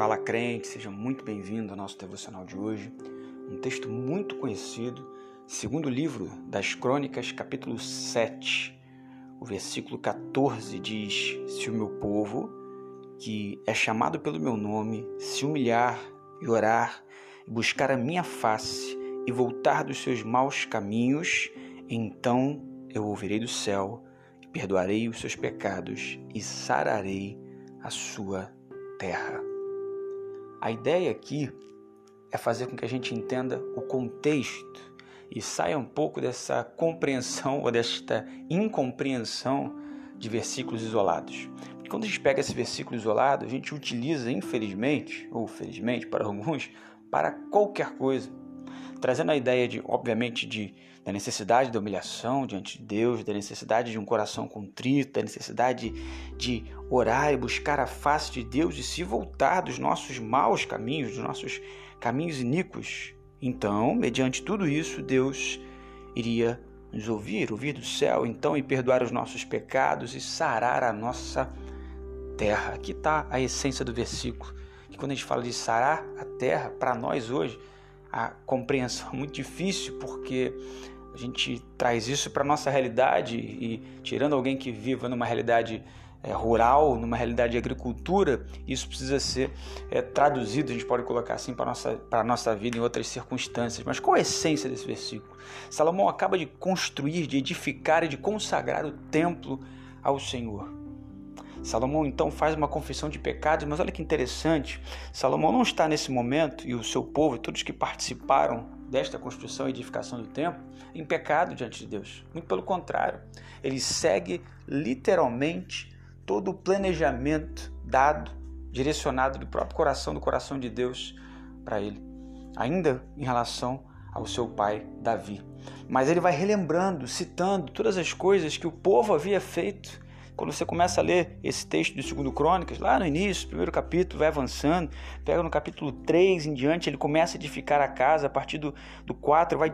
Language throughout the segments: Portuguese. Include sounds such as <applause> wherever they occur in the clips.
Fala crente, seja muito bem-vindo ao nosso devocional de hoje. Um texto muito conhecido, segundo livro das Crônicas, capítulo 7. O versículo 14 diz: Se o meu povo, que é chamado pelo meu nome, se humilhar e orar, e buscar a minha face e voltar dos seus maus caminhos, então eu ouvirei do céu e perdoarei os seus pecados e sararei a sua terra. A ideia aqui é fazer com que a gente entenda o contexto e saia um pouco dessa compreensão <laughs> ou desta incompreensão de versículos isolados. Quando a gente pega esse versículo isolado, a gente utiliza, infelizmente, ou felizmente para <laughs> alguns, para qualquer coisa trazendo a ideia de, obviamente, de, da necessidade da humilhação diante de Deus, da necessidade de um coração contrito, da necessidade de orar e buscar a face de Deus e se voltar dos nossos maus caminhos, dos nossos caminhos iníquos. Então, mediante tudo isso, Deus iria nos ouvir, ouvir do céu, então, e perdoar os nossos pecados e sarar a nossa terra. Aqui está a essência do versículo. Que quando a gente fala de sarar a terra, para nós hoje, a compreensão muito difícil, porque a gente traz isso para nossa realidade e tirando alguém que viva numa realidade é, rural, numa realidade de agricultura, isso precisa ser é, traduzido, a gente pode colocar assim para a nossa, nossa vida em outras circunstâncias. Mas qual a essência desse versículo? Salomão acaba de construir, de edificar e de consagrar o templo ao Senhor. Salomão então faz uma confissão de pecados, mas olha que interessante, Salomão não está nesse momento e o seu povo, todos que participaram desta construção e edificação do templo, em pecado diante de Deus. Muito pelo contrário, ele segue literalmente todo o planejamento dado, direcionado do próprio coração, do coração de Deus para ele, ainda em relação ao seu pai Davi. Mas ele vai relembrando, citando todas as coisas que o povo havia feito quando você começa a ler esse texto do segundo Crônicas, lá no início, primeiro capítulo, vai avançando, pega no capítulo 3 em diante, ele começa a edificar a casa, a partir do, do 4 vai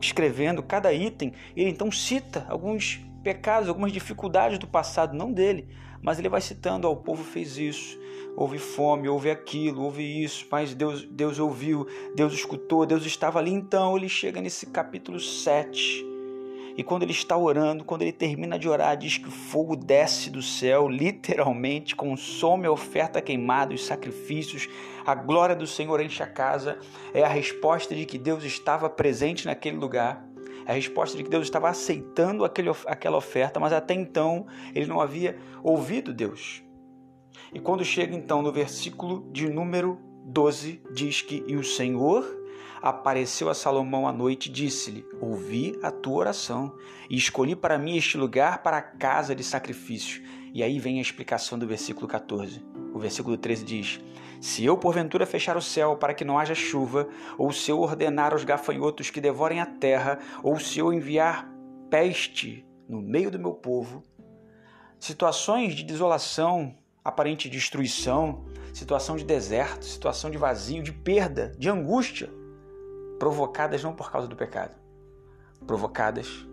escrevendo cada item, ele então cita alguns pecados, algumas dificuldades do passado, não dele, mas ele vai citando, o povo fez isso, houve fome, houve aquilo, houve isso, mas Deus, Deus ouviu, Deus escutou, Deus estava ali. Então ele chega nesse capítulo 7 e quando ele está orando, quando ele termina de orar, diz que o fogo desce do céu, <laughs> literalmente consome a oferta queimada, os sacrifícios, a glória do Senhor enche a casa. É a resposta de que Deus estava presente naquele lugar. É a resposta de que Deus estava aceitando aquele, aquela oferta, mas até então ele não havia ouvido Deus. E quando chega então no versículo de número 12, diz que e o Senhor apareceu a Salomão à noite e disse-lhe: Ouvi a tua oração e escolhi para mim este lugar para a casa de sacrifício. E aí vem a explicação do versículo 14. O versículo 13 diz: Se eu porventura fechar o céu para que não haja chuva, ou se eu ordenar aos gafanhotos que devorem a terra, ou se eu enviar peste no meio do meu povo, situações de desolação, aparente destruição, situação de deserto, situação de vazio, de perda, de angústia, provocadas não por causa do pecado, provocadas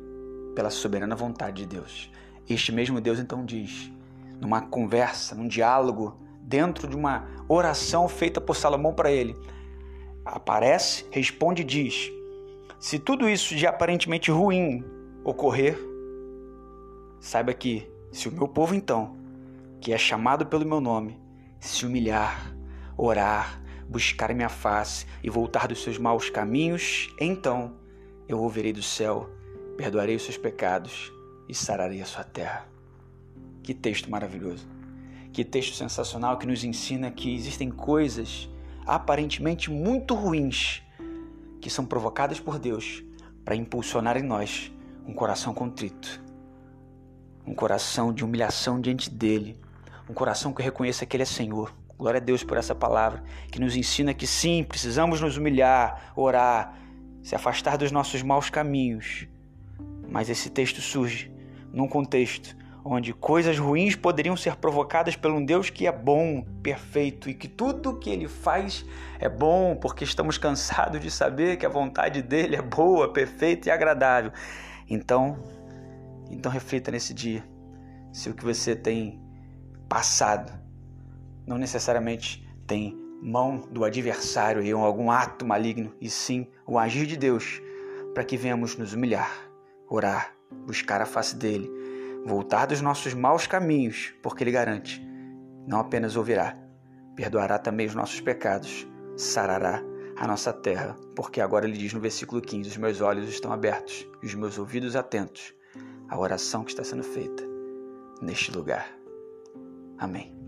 pela soberana vontade de Deus. Este mesmo Deus então diz, numa conversa, num diálogo, dentro de uma oração feita por Salomão para ele, aparece, responde e diz: Se tudo isso de aparentemente ruim ocorrer, saiba que se o meu povo então, que é chamado pelo meu nome, se humilhar, orar, buscar minha face e voltar dos seus maus caminhos, então eu ouvirei do céu, perdoarei os seus pecados e sararei a sua terra. Que texto maravilhoso! Que texto sensacional que nos ensina que existem coisas aparentemente muito ruins que são provocadas por Deus para impulsionar em nós um coração contrito, um coração de humilhação diante dele, um coração que reconheça que ele é Senhor, Glória a Deus por essa palavra que nos ensina que sim, precisamos nos humilhar, orar, se afastar dos nossos maus caminhos. Mas esse texto surge num contexto onde coisas ruins poderiam ser provocadas por um Deus que é bom, perfeito e que tudo que ele faz é bom, porque estamos cansados de saber que a vontade dele é boa, perfeita e agradável. Então, então reflita nesse dia se o que você tem passado não necessariamente tem mão do adversário em algum ato maligno, e sim o agir de Deus, para que venhamos nos humilhar, orar, buscar a face dele, voltar dos nossos maus caminhos, porque ele garante, não apenas ouvirá, perdoará também os nossos pecados, sarará a nossa terra, porque agora ele diz no versículo 15: Os meus olhos estão abertos e os meus ouvidos atentos à oração que está sendo feita neste lugar. Amém.